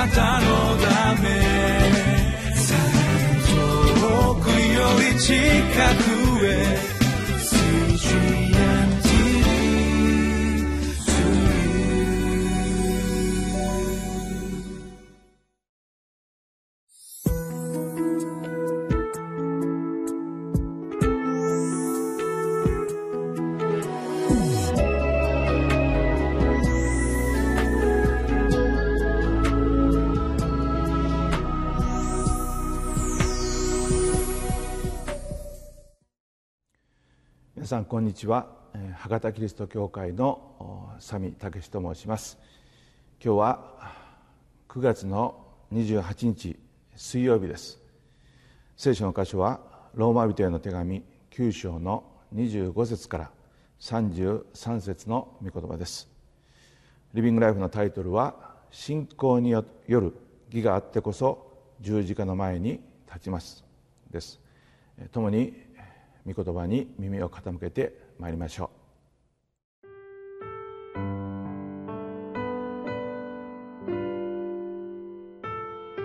なたのため。遠くより近く。さんこんにちは。博多キリスト教会の佐見武と申します。今日は9月の28日水曜日です。聖書の箇所はローマ人への手紙9章の25節から33節の御言葉です。リビングライフのタイトルは信仰による義があってこそ十字架の前に立ちます。です。共に御言葉に耳を傾けてまいりましょう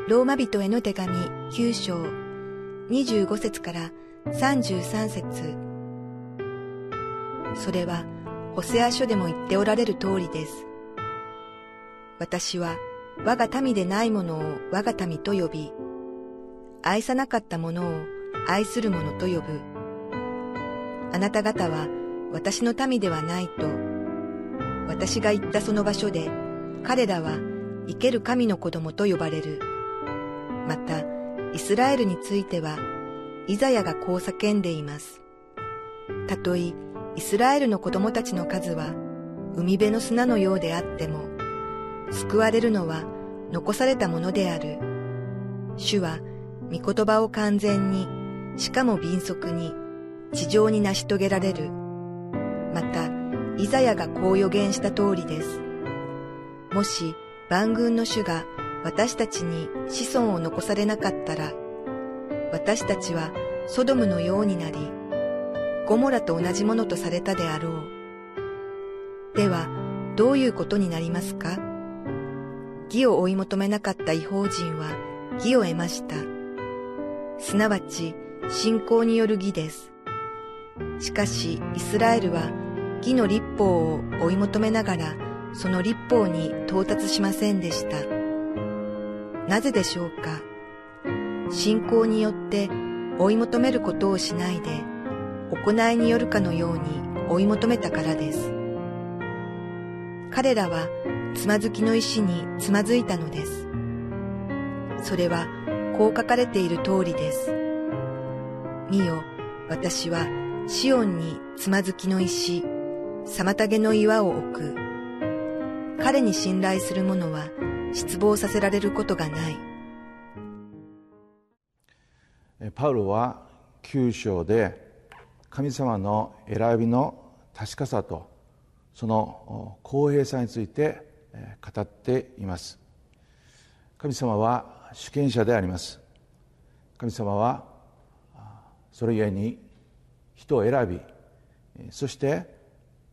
ローマ人への手紙9章25節から33節それはホセア書でも言っておられる通りです。私は我が民でないものを我が民と呼び、愛さなかったものを愛する者と呼ぶ。あなた方は私の民ではないと、私が言ったその場所で、彼らは生ける神の子供と呼ばれる。また、イスラエルについては、イザヤがこう叫んでいます。たとえ、イスラエルの子供たちの数は、海辺の砂のようであっても、救われるのは残されたものである。主は、御言葉を完全に、しかも敏速に、地上に成し遂げられる。また、イザヤがこう予言した通りです。もし万軍の主が私たちに子孫を残されなかったら、私たちはソドムのようになり、ゴモラと同じものとされたであろう。では、どういうことになりますか？義を追い求めなかった違法人は義を得ました。すなわち、信仰による義です。しかしイスラエルは義の立法を追い求めながらその立法に到達しませんでした。なぜでしょうか？信仰によって追い求めることをしないで行いによるかのように追い求めたからです。彼らはつまずきの石につまずいたのです。それはこう書かれている通りです。見よ、私はシオンにつまずきの石、妨げの岩を置く。彼に信頼する者は失望させられることがない。パウロは九章で神様の選びの確かさとその公平さについて語っています神様は主権者であります神様はそれゆえに人を選びそして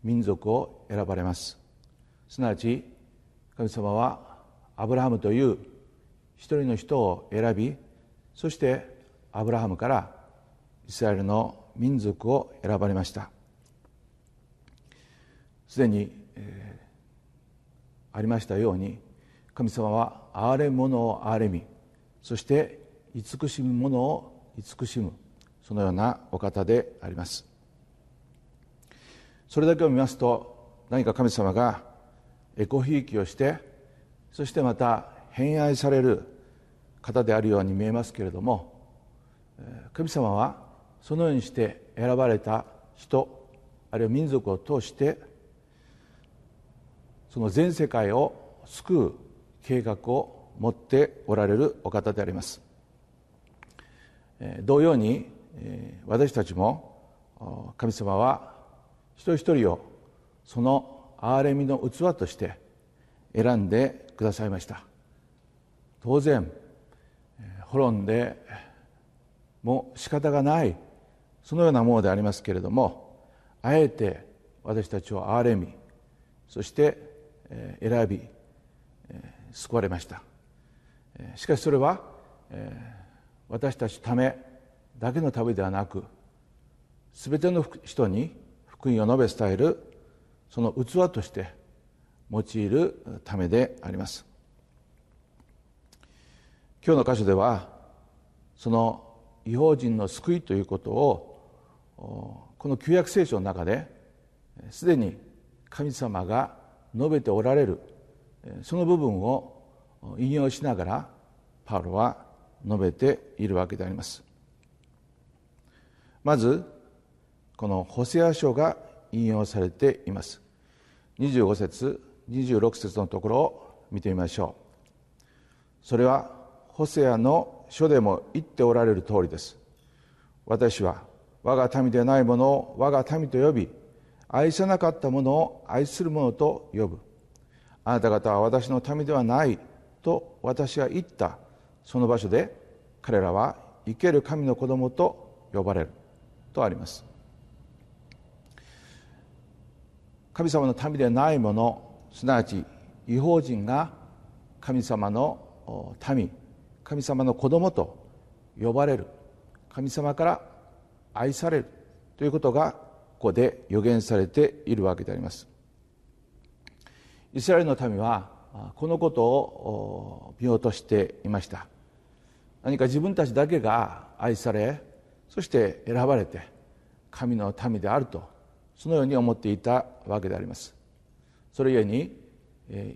民族を選ばれます。すなわち神様はアブラハムという一人の人を選びそしてアブラハムからイスラエルの民族を選ばれました。すでに、えー、ありましたように神様は憐れむ者を憐れみそして慈しむ者を慈しむそのようなお方であります。それだけを見ますと何か神様がエコひいきをしてそしてまた偏愛される方であるように見えますけれども神様はそのようにして選ばれた人あるいは民族を通してその全世界を救う計画を持っておられるお方であります。同様に私たちも神様は一人一人をその憐れみの器として選んでくださいました。当然滅んでも仕方がないそのようなものでありますけれどもあえて私たちを憐れみそして選び救われました。しかしそれは私たちためだけの旅ではなく全ての人に福音を述べ伝えるその器として用いるためであります。今日の箇所ではその違法人の救いということをこの旧約聖書の中ですでに神様が述べておられるその部分を引用しながらパウロは述べているわけであります。まずこのホセア書が引用されています。25節26節のところを見てみましょう。それはホセアの書でも言っておられる通りです。私は我が民でないものを我が民と呼び愛さなかったものを愛するものと呼ぶ。あなた方は私の民ではないと私が言った。その場所で彼らは生ける神の子供と呼ばれる。とあります。神様の民でないものすなわち違法人が神様の民神様の子供と呼ばれる。神様から愛される。ということがここで予言されているわけであります。イスラエルの民はこのことを見落としていました。何か自分たちだけが愛されそして選ばれて神の民であるとそのように思っていたわけであります。それゆえに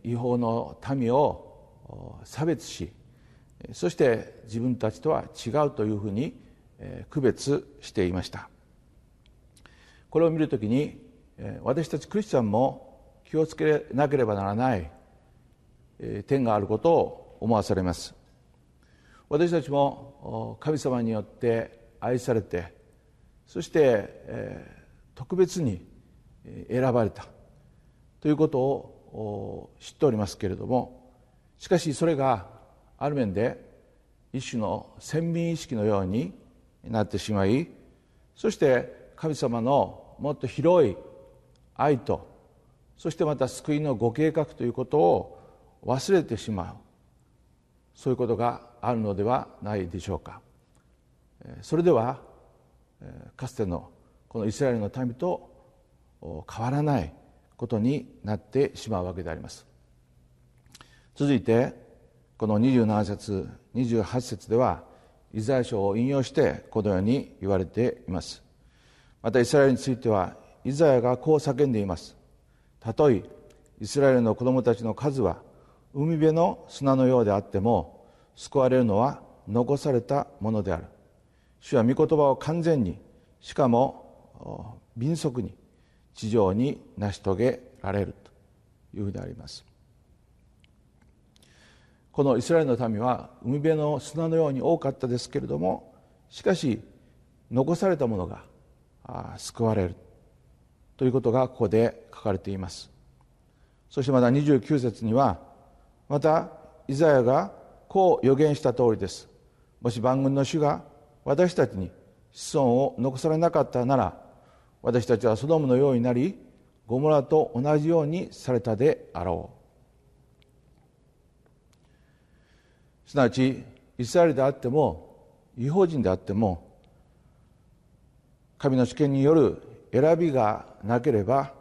違法の民を差別しそして自分たちとは違うというふうに区別していました。これを見るときに私たちクリスチャンも気をつけなければならない点があることを思わされます。私たちも神様によって愛されてそして特別に選ばれた。ということを知っておりますけれどもしかしそれがある面で一種の先民意識のようになってしまいそして神様のもっと広い愛とそしてまた救いのご計画ということを忘れてしまう。そういうことがあるのではないでしょうか。それではかつてのこのイスラエルの民と変わらないことになってしまうわけであります。続いてこの27節28節ではイザヤ書を引用してこのように言われています。またイスラエルについてはイザヤがこう叫んでいます。たとえイスラエルの子供たちの数は海辺の砂のようであっても救われるのは残されたものである。主は御言葉を完全にしかも敏速に地上に成し遂げられるというふうであります。このイスラエルの民は海辺の砂のように多かったですけれどもしかし残されたものが救われるということがここで書かれています。そしてまた29節にはまたイザヤがこう予言した通りです。もし万軍の主が私たちに子孫を残されなかったなら私たちはソドムのようになりゴモラと同じようにされたであろう。すなわちイスラエルであっても違法人であっても神の主権による選びがなければ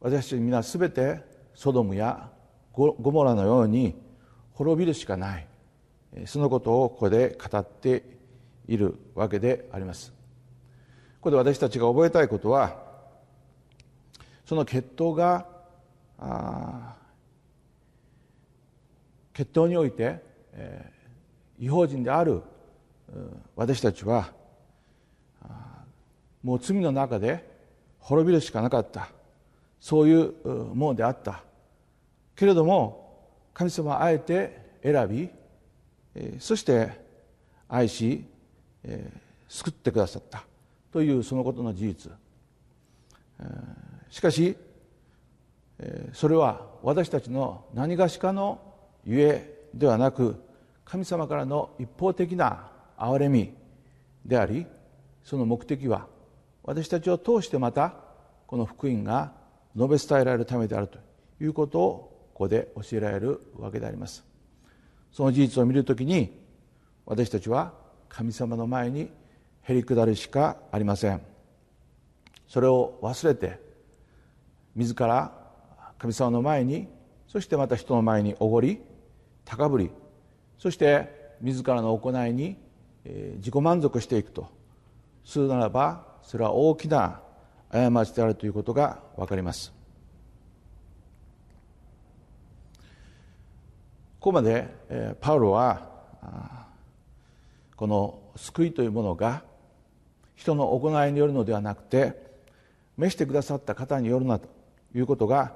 私たち皆すべてソドムやゴモラのように滅びるしかない。そのことをここで語っているわけであります。ここで私たちが覚えたいことはその血統が血統において、えー、違法人である私たちはもう罪の中で滅びるしかなかった。そういうものであった。けれども神様はあえて選びそして愛しえ救ってくださった。というそのことの事実。えしかしえそれは私たちの何がしかのゆえではなく神様からの一方的な憐れみでありその目的は私たちを通してまたこの福音が述べ伝えられるためであるということをここで教えられるわけであります。その事実を見るときに私たちは神様の前にへり下るしかありません。それを忘れて自ら神様の前にそしてまた人の前におごり高ぶりそして自らの行いに自己満足していくと。するならばそれは大きな過ちであるということが分かります。ここまでパウロはこの救いというものが人の行いによるのではなくて召してくださった方によるなということが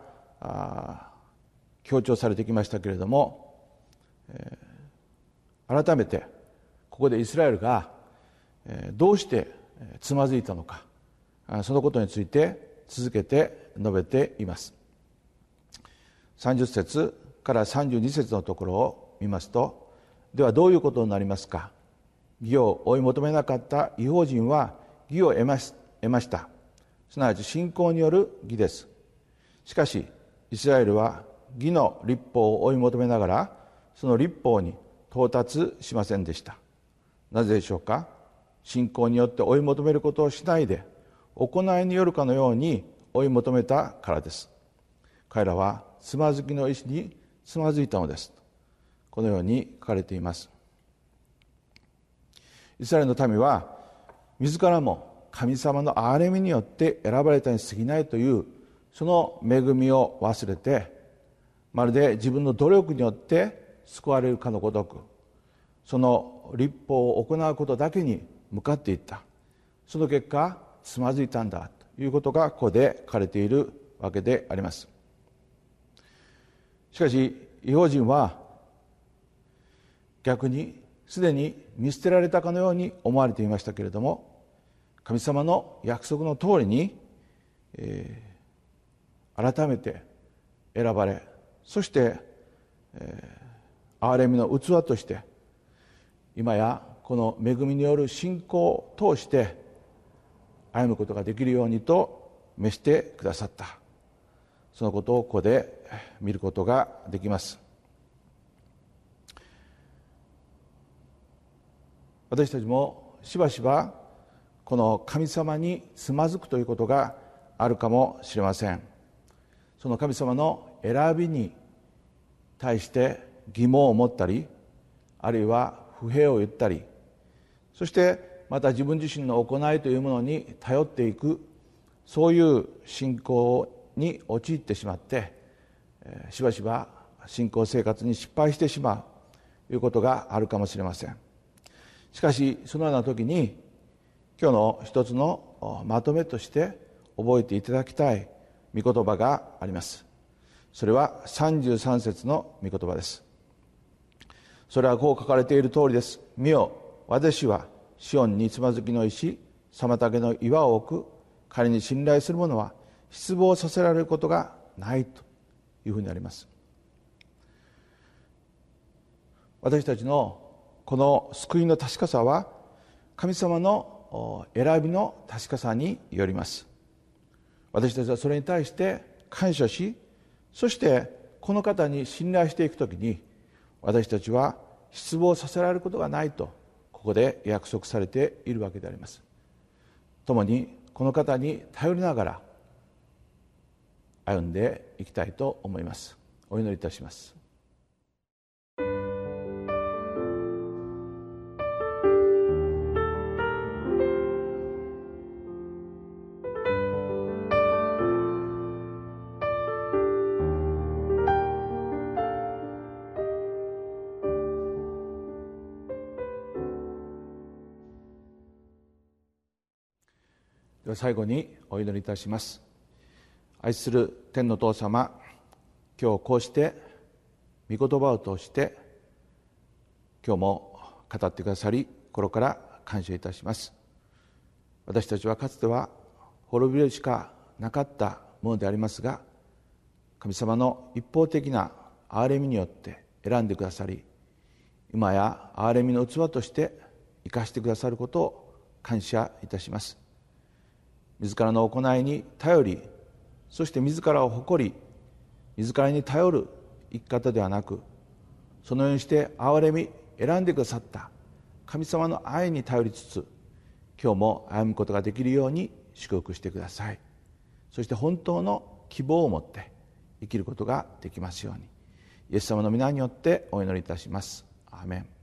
強調されてきましたけれども、改めてここでイスラエルが、どうしてつまずいたのかそのことについて続けて述べています。30節から32節のところを見ますとではどういうことになりますか？義を追い求めなかった違法人は義を得ました。すなわち信仰による義です。しかしイスラエルは義の立法を追い求めながらその立法に到達しませんでした。なぜでしょうか。信仰によって追い求めることをしないで行いによるかのように追い求めたからです。彼らはつまずきの意志につまずいたのです。このように書かれています。イスラエルの民は自らも神様の憐れみによって選ばれたに過ぎないというその恵みを忘れてまるで自分の努力によって救われるかのごとくその立法を行うことだけに向かっていった。その結果つまずいたんだということがここで書かれているわけであります。しかし違法人は逆にすでに見捨てられたかのように思われていましたけれども神様の約束の通りに、えー、改めて選ばれそして、えー、憐れみの器として今やこの恵みによる信仰を通して歩むことができるようにと召してくださった。そのことをここで見ることができます。私たちもしばしばこの神様につまずくということがあるかもしれません。その神様の選びに対して疑問を持ったりあるいは不平を言ったりそしてまた自分自身の行いというものに頼っていくそういう信仰に陥ってしまってしばしば信仰生活に失敗してしまうということがあるかもしれません。しかしそのような時に今日の一つのまとめとして覚えていただきたい御言葉があります。それは33節の御言葉です。それはこう書かれている通りです。見よ私はシオンにつまずきの石妨げの岩を置く。彼に信頼する者は失望させられることがないというふうにあります。私たちのこの救いの確かさは神様の選びの確かさによります。私たちはそれに対して感謝しそしてこの方に信頼していくときに私たちは失望させられることがないとここで約束されているわけであります。共にこの方に頼りながら歩んでいきたいと思います。お祈りいたします。最後にお祈りいたします。愛する天の父様今日こうして御言葉を通して今日も語ってくださり心から感謝いたします。私たちはかつては滅びるしかなかったものでありますが神様の一方的な憐れみによって選んでくださり今や憐れみの器として生かしてくださることを感謝いたします。自らの行いに頼りそして自らを誇り自らに頼る生き方ではなくそのようにして憐れみ選んでくださった神様の愛に頼りつつ今日も歩むことができるように祝福してください。そして本当の希望を持って生きることができますようにイエス様の皆によってお祈りいたします。アーメン。